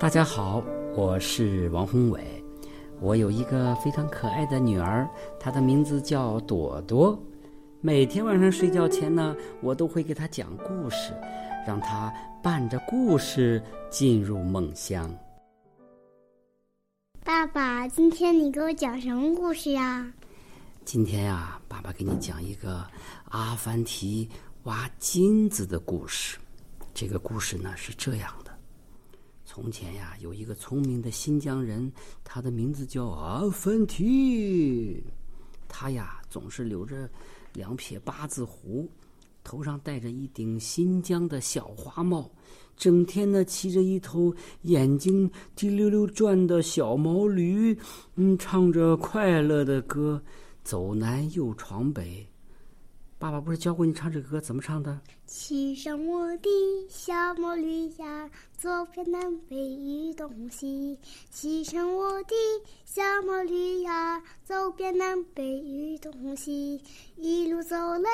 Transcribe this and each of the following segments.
大家好，我是王宏伟。我有一个非常可爱的女儿，她的名字叫朵朵。每天晚上睡觉前呢，我都会给她讲故事，让她伴着故事进入梦乡。爸爸，今天你给我讲什么故事呀？今天呀，爸爸给你讲一个阿凡提挖金子的故事。这个故事呢是这样的。从前呀，有一个聪明的新疆人，他的名字叫阿凡提。他呀，总是留着两撇八字胡，头上戴着一顶新疆的小花帽，整天呢骑着一头眼睛滴溜溜转的小毛驴，嗯，唱着快乐的歌，走南又闯北。爸爸不是教过你唱这歌怎么唱的？骑上我的小毛驴呀，走遍南北与东西。骑上我的小毛驴呀，走遍南北与东西。一路走来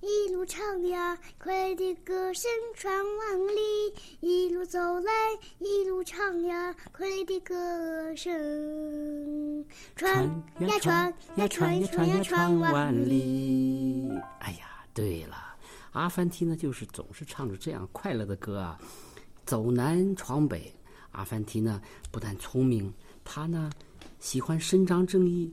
一路唱呀，快的歌声传万里。一路走来一路唱呀，快的歌声传呀传呀传呀传呀传万里。哎呀，对了，阿凡提呢，就是总是唱着这样快乐的歌啊，走南闯北。阿凡提呢，不但聪明，他呢喜欢伸张正义，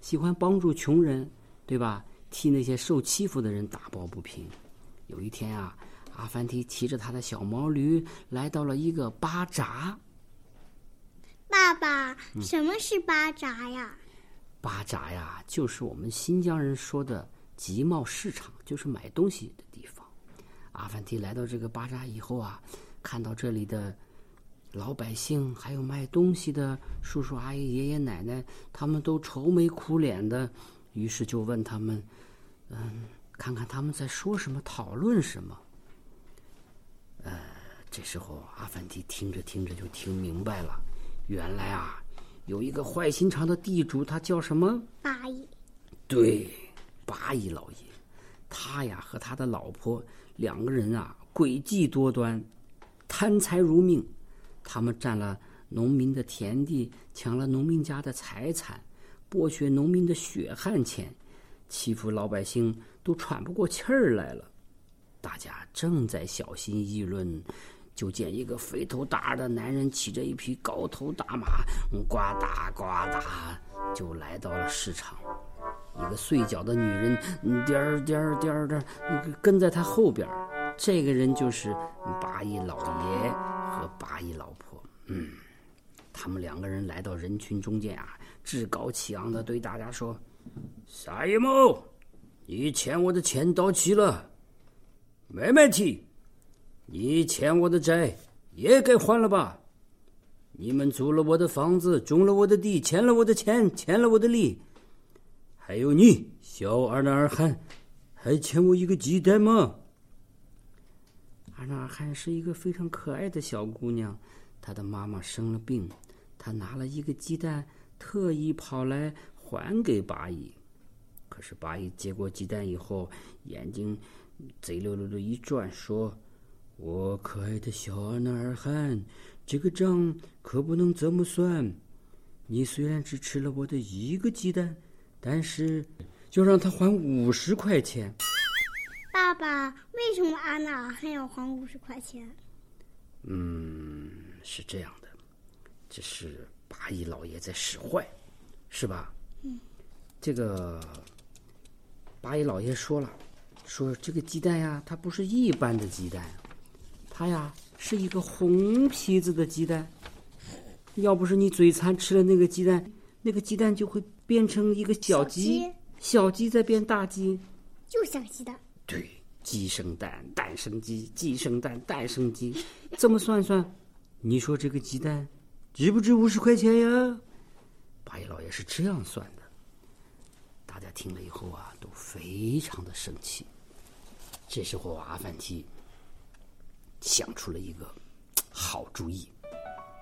喜欢帮助穷人，对吧？替那些受欺负的人打抱不平。有一天啊，阿凡提骑着他的小毛驴来到了一个巴扎。爸爸，什么是巴扎呀？巴扎呀，就是我们新疆人说的。集贸市场就是买东西的地方。阿凡提来到这个巴扎以后啊，看到这里的老百姓，还有卖东西的叔叔阿姨、爷爷奶奶，他们都愁眉苦脸的，于是就问他们：“嗯，看看他们在说什么，讨论什么。”呃，这时候阿凡提听着听着就听明白了，原来啊，有一个坏心肠的地主，他叫什么？八爷。对。八一老爷，他呀和他的老婆两个人啊诡计多端，贪财如命。他们占了农民的田地，抢了农民家的财产，剥削农民的血汗钱，欺负老百姓都喘不过气儿来了。大家正在小心议论，就见一个肥头大耳的男人骑着一匹高头大马，呱嗒呱嗒就来到了市场。一个碎脚的女人，颠儿颠儿颠儿的，跟在他后边这个人就是八一老爷和八一老婆。嗯，他们两个人来到人群中间啊，趾高气昂的对大家说：“沙一某，你欠我的钱到期了，没问题。你欠我的债也该还了吧？你们租了我的房子，种了我的地，欠了我的钱，欠了我的利。”还有你，小二男二汉，还欠我一个鸡蛋吗？二男二汉是一个非常可爱的小姑娘，她的妈妈生了病，她拿了一个鸡蛋，特意跑来还给八姨。可是八姨接过鸡蛋以后，眼睛贼溜溜的一转，说：“我可爱的小二男二汉，这个账可不能这么算。你虽然只吃了我的一个鸡蛋。”但是，就让他还五十块钱。爸爸，为什么安娜还要还五十块钱？嗯，是这样的，这是八一老爷在使坏，是吧？嗯。这个八一老爷说了，说这个鸡蛋呀，它不是一般的鸡蛋，它呀是一个红皮子的鸡蛋。要不是你嘴馋吃了那个鸡蛋，那个鸡蛋就会。变成一个小鸡，小鸡再变大鸡，就像鸡蛋。对，鸡生蛋，蛋生鸡，鸡生蛋，蛋生鸡。这么算算，你说这个鸡蛋值不值五十块钱呀？八爷老爷是这样算的。大家听了以后啊，都非常的生气。这时候，阿凡提想出了一个好主意，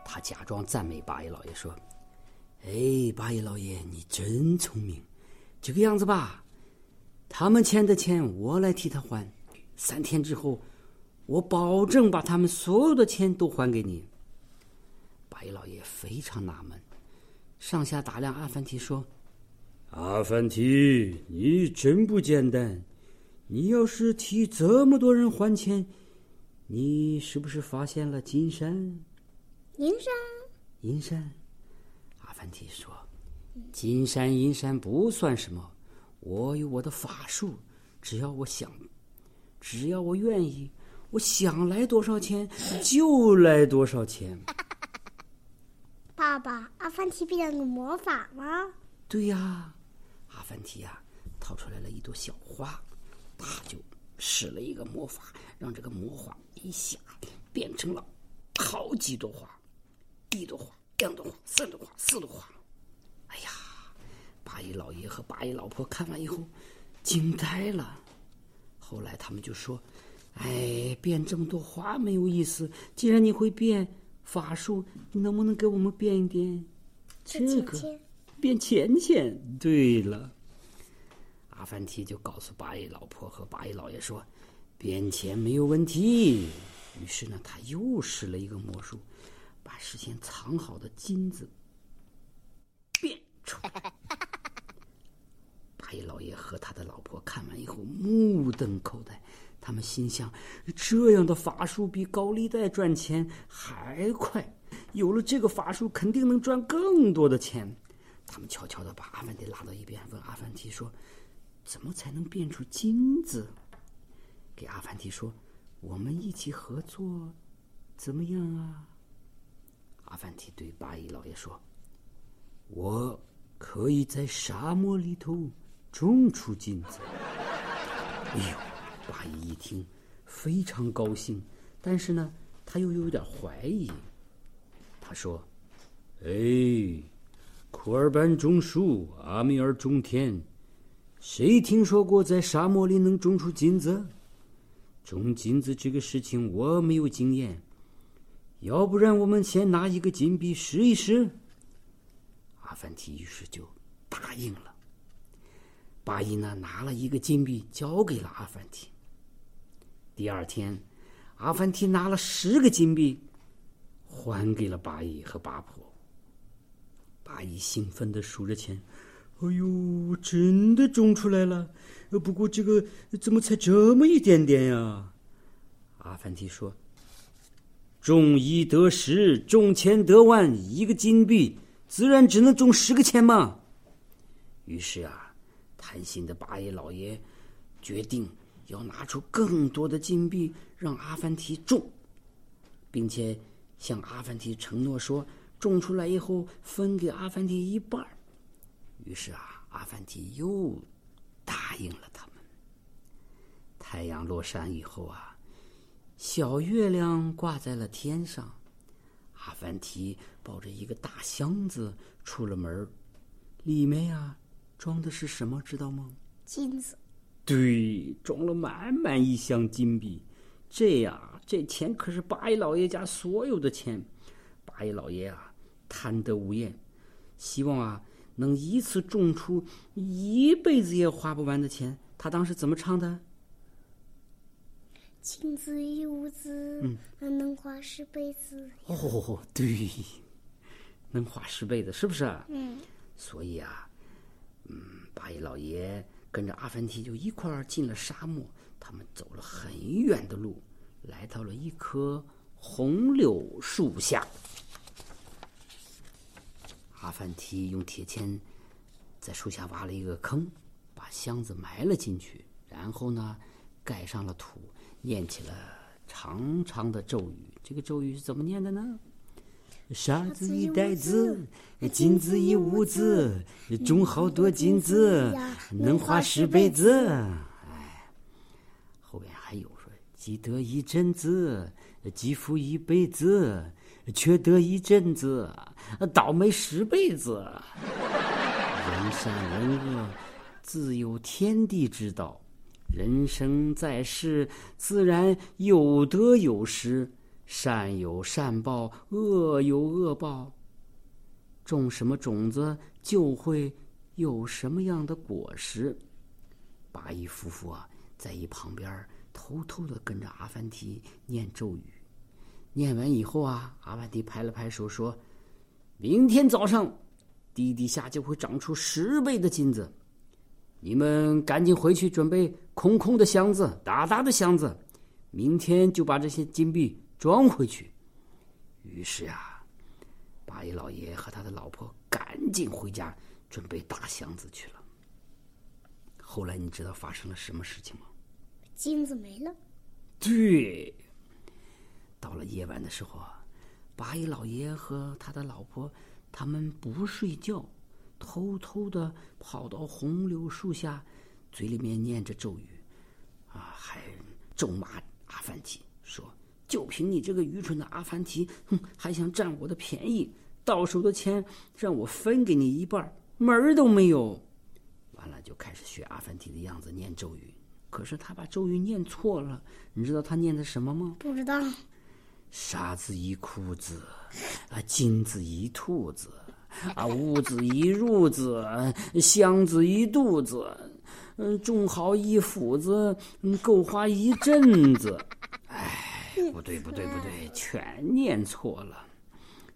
他假装赞美八爷老爷说。哎，八爷老爷，你真聪明。这个样子吧，他们欠的钱我来替他还。三天之后，我保证把他们所有的钱都还给你。八一老爷非常纳闷，上下打量阿凡提说：“阿凡提，你真不简单！你要是替这么多人还钱，你是不是发现了金山？银山，银山。”阿凡提说：“金山银山不算什么，我有我的法术，只要我想，只要我愿意。”我想来多少钱就来多少钱。爸爸，阿凡提变了个魔法吗？对呀，阿凡提呀，掏出来了一朵小花，他就使了一个魔法，让这个魔法一下变成了好几朵花，一朵花，两朵花，三朵花，四朵花。哎呀，八一老爷和八一老婆看完以后惊呆了。后来他们就说。哎，变这么多花没有意思。既然你会变法术，你能不能给我们变一点？这个变钱钱。对了，阿凡提就告诉八一老婆和八一老爷说，变钱没有问题。于是呢，他又使了一个魔术，把事先藏好的金子变出来。八一老爷和他的老婆看完以后目瞪口呆。他们心想：这样的法术比高利贷赚钱还快，有了这个法术，肯定能赚更多的钱。他们悄悄的把阿凡提拉到一边，问阿凡提说：“怎么才能变出金子？”给阿凡提说：“我们一起合作，怎么样啊？”阿凡提对八一老爷说：“我可以在沙漠里头种出金子。”哎呦！八一一听，非常高兴，但是呢，他又有点怀疑。他说：“哎，库尔班种树，阿米尔种田，谁听说过在沙漠里能种出金子？种金子这个事情我没有经验，要不然我们先拿一个金币试一试。”阿凡提于是就答应了。八一呢，拿了一个金币交给了阿凡提。第二天，阿凡提拿了十个金币，还给了八一和八婆。八一兴奋的数着钱，哎呦，真的种出来了！不过这个怎么才这么一点点呀？阿凡提说：“种一得十，种千得万，一个金币自然只能种十个钱嘛。”于是啊，贪心的八爷老爷决定。要拿出更多的金币让阿凡提种，并且向阿凡提承诺说，种出来以后分给阿凡提一半于是啊，阿凡提又答应了他们。太阳落山以后啊，小月亮挂在了天上，阿凡提抱着一个大箱子出了门里面呀装的是什么？知道吗？金子。对，装了满满一箱金币，这呀，这钱可是八一老爷家所有的钱。八一老爷啊，贪得无厌，希望啊能一次种出一辈子也花不完的钱。他当时怎么唱的？金子一屋子，嗯，能花十辈子。哦，对，能花十辈子，是不是？嗯。所以啊，嗯，八一老爷。跟着阿凡提就一块儿进了沙漠，他们走了很远的路，来到了一棵红柳树下。阿凡提用铁钎在树下挖了一个坑，把箱子埋了进去，然后呢，盖上了土，念起了长长的咒语。这个咒语是怎么念的呢？沙子一袋子，金子一屋子，种好多金子，能花十辈子。哎，后边还有说，积得一阵子，积福一辈子，缺德一阵子，倒霉十辈子。人善人恶，自有天地之道。人生在世，自然有得有失。善有善报，恶有恶报。种什么种子，就会有什么样的果实。八一夫妇啊，在一旁边偷偷的跟着阿凡提念咒语。念完以后啊，阿凡提拍了拍手说：“明天早上地底下就会长出十倍的金子。你们赶紧回去准备空空的箱子，大大的箱子，明天就把这些金币装回去。于是呀，八一老爷和他的老婆赶紧回家准备大箱子去了。后来你知道发生了什么事情吗？金子没了。对，到了夜晚的时候啊，八一老爷和他的老婆他们不睡觉。偷偷的跑到红柳树下，嘴里面念着咒语，啊，还咒骂阿凡提，说：“就凭你这个愚蠢的阿凡提，哼，还想占我的便宜，到手的钱让我分给你一半，门儿都没有。”完了，就开始学阿凡提的样子念咒语，可是他把咒语念错了，你知道他念的什么吗？不知道。沙子一裤子，啊，金子一兔子。啊，屋子一褥子，箱子一肚子，嗯，种好一斧子，嗯够花一阵子。哎，不对，不对，不对，全念错了。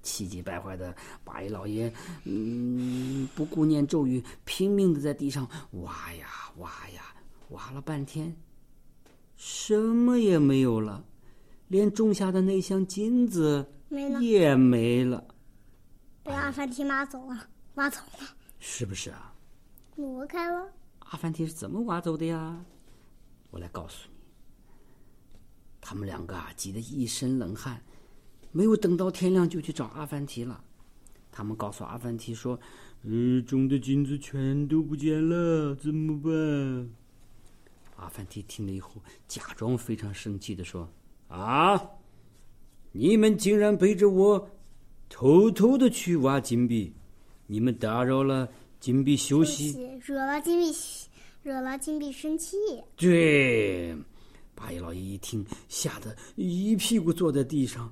气急败坏的八一老爷，嗯，不顾念咒语，拼命的在地上挖呀挖呀，挖了半天，什么也没有了，连种下的那箱金子也没了。被阿凡提拿走了，挖走了，是不是啊？挪开了。阿凡提是怎么挖走的呀？我来告诉你。他们两个啊，急得一身冷汗，没有等到天亮就去找阿凡提了。他们告诉阿凡提说：“呃，种的金子全都不见了，怎么办？”阿凡提听了以后，假装非常生气的说：“啊，你们竟然背着我！”偷偷的去挖金币，你们打扰了金币休息，惹了金币，惹了金币生气。对，八一老爷一听，吓得一屁股坐在地上，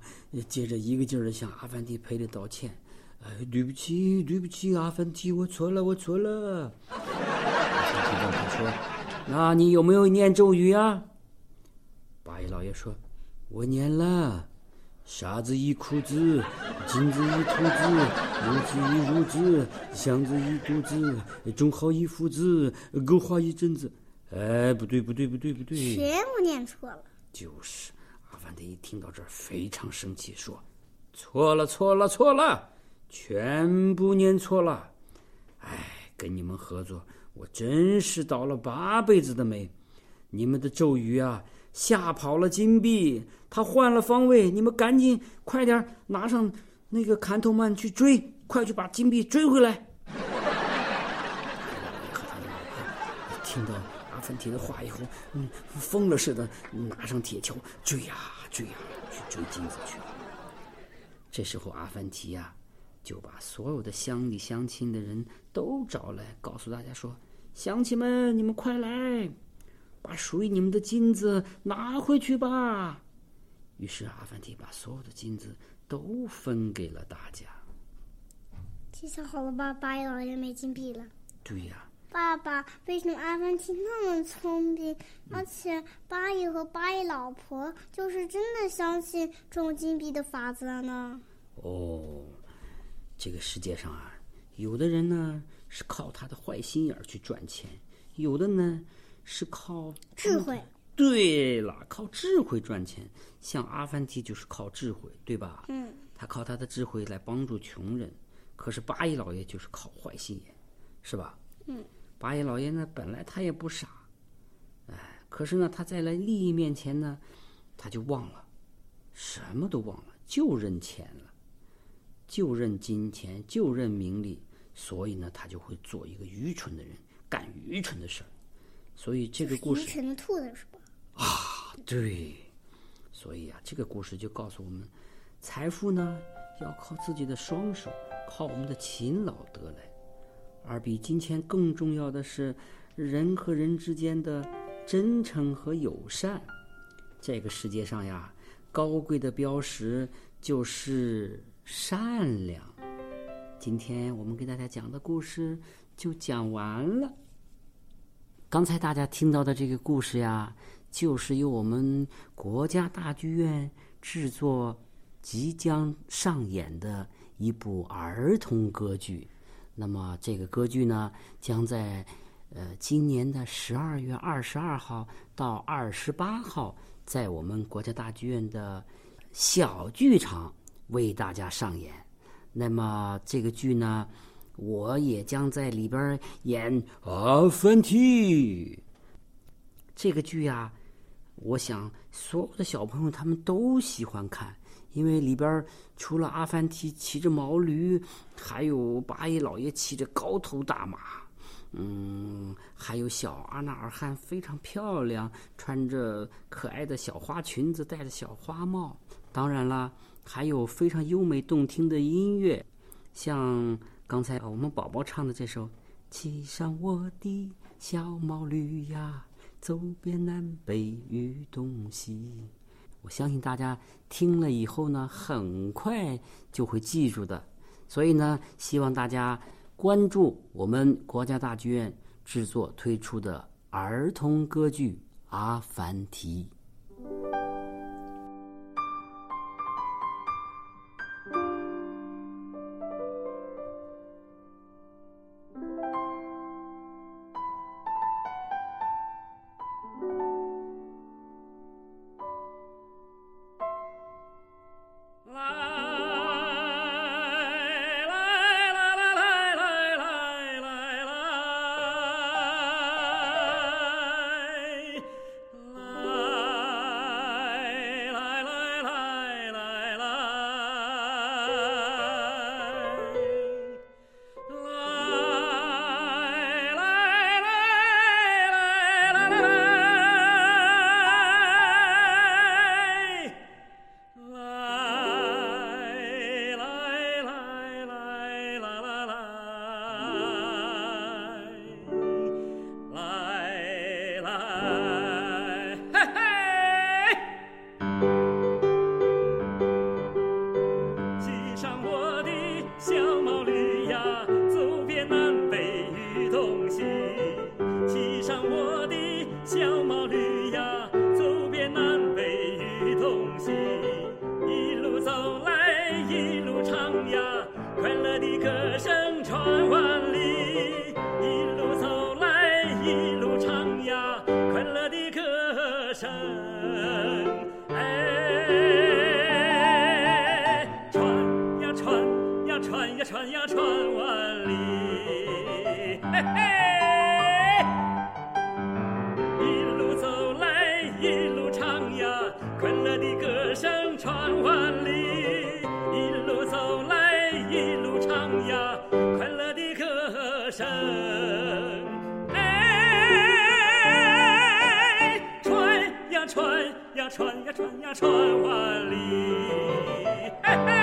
接着一个劲儿的向阿凡提赔礼道歉：“哎，对不起，对不起，阿凡提，我错了，我错了。”阿凡提问他说：“那你有没有念咒语啊？”八一老爷说：“我念了。”沙子一裤子，金子一兔子，屋子一褥子，箱子一肚子，种好一斧子，够花一阵子。哎，不对，不对，不对，不对，全部念错了。就是，阿凡提一听到这儿非常生气，说：“错了，错了，错了，全部念错了。哎，跟你们合作，我真是倒了八辈子的霉。你们的咒语啊！”吓跑了金币，他换了方位，你们赶紧快点拿上那个砍头曼去追，快去把金币追回来。听到阿凡提的话以后，嗯，疯了似的拿上铁锹追呀追呀去追金子去了。这时候阿凡提呀就把所有的乡里乡亲的人都找来，告诉大家说：“乡亲们，你们快来！”把属于你们的金子拿回去吧。于是阿凡提把所有的金子都分给了大家。这下好了吧？八一老爷没金币了。对呀。爸爸，为什么阿凡提那么聪明，而且八一和八一老婆就是真的相信种金币的法则呢？哦，这个世界上啊，有的人呢是靠他的坏心眼去赚钱，有的呢。是靠智慧。对了，靠智慧赚钱。像阿凡提就是靠智慧，对吧？嗯。他靠他的智慧来帮助穷人，可是八一老爷就是靠坏心眼，是吧？嗯。八一老爷呢，本来他也不傻，哎，可是呢，他在来利益面前呢，他就忘了，什么都忘了，就认钱了，就认金钱，就认名利，所以呢，他就会做一个愚蠢的人，干愚蠢的事儿。所以这个故事，成兔子是吧？啊，对。所以啊，这个故事就告诉我们，财富呢要靠自己的双手，靠我们的勤劳得来。而比金钱更重要的是，人和人之间的真诚和友善。这个世界上呀，高贵的标识就是善良。今天我们给大家讲的故事就讲完了。刚才大家听到的这个故事呀，就是由我们国家大剧院制作、即将上演的一部儿童歌剧。那么这个歌剧呢，将在呃今年的十二月二十二号到二十八号，在我们国家大剧院的小剧场为大家上演。那么这个剧呢，我也将在里边演阿凡提。这个剧呀、我想所有的小朋友他们都喜欢看，因为里边除了阿凡提骑着毛驴，还有八一老爷骑着高头大马，嗯，还有小阿纳尔汗非常漂亮，穿着可爱的小花裙子，戴着小花帽。当然啦，还有非常优美动听的音乐，像刚才我们宝宝唱的这首《骑上我的小毛驴呀》。走遍南北与东西，我相信大家听了以后呢，很快就会记住的。所以呢，希望大家关注我们国家大剧院制作推出的儿童歌剧《阿凡提》。呀，穿呀，穿呀，穿万里。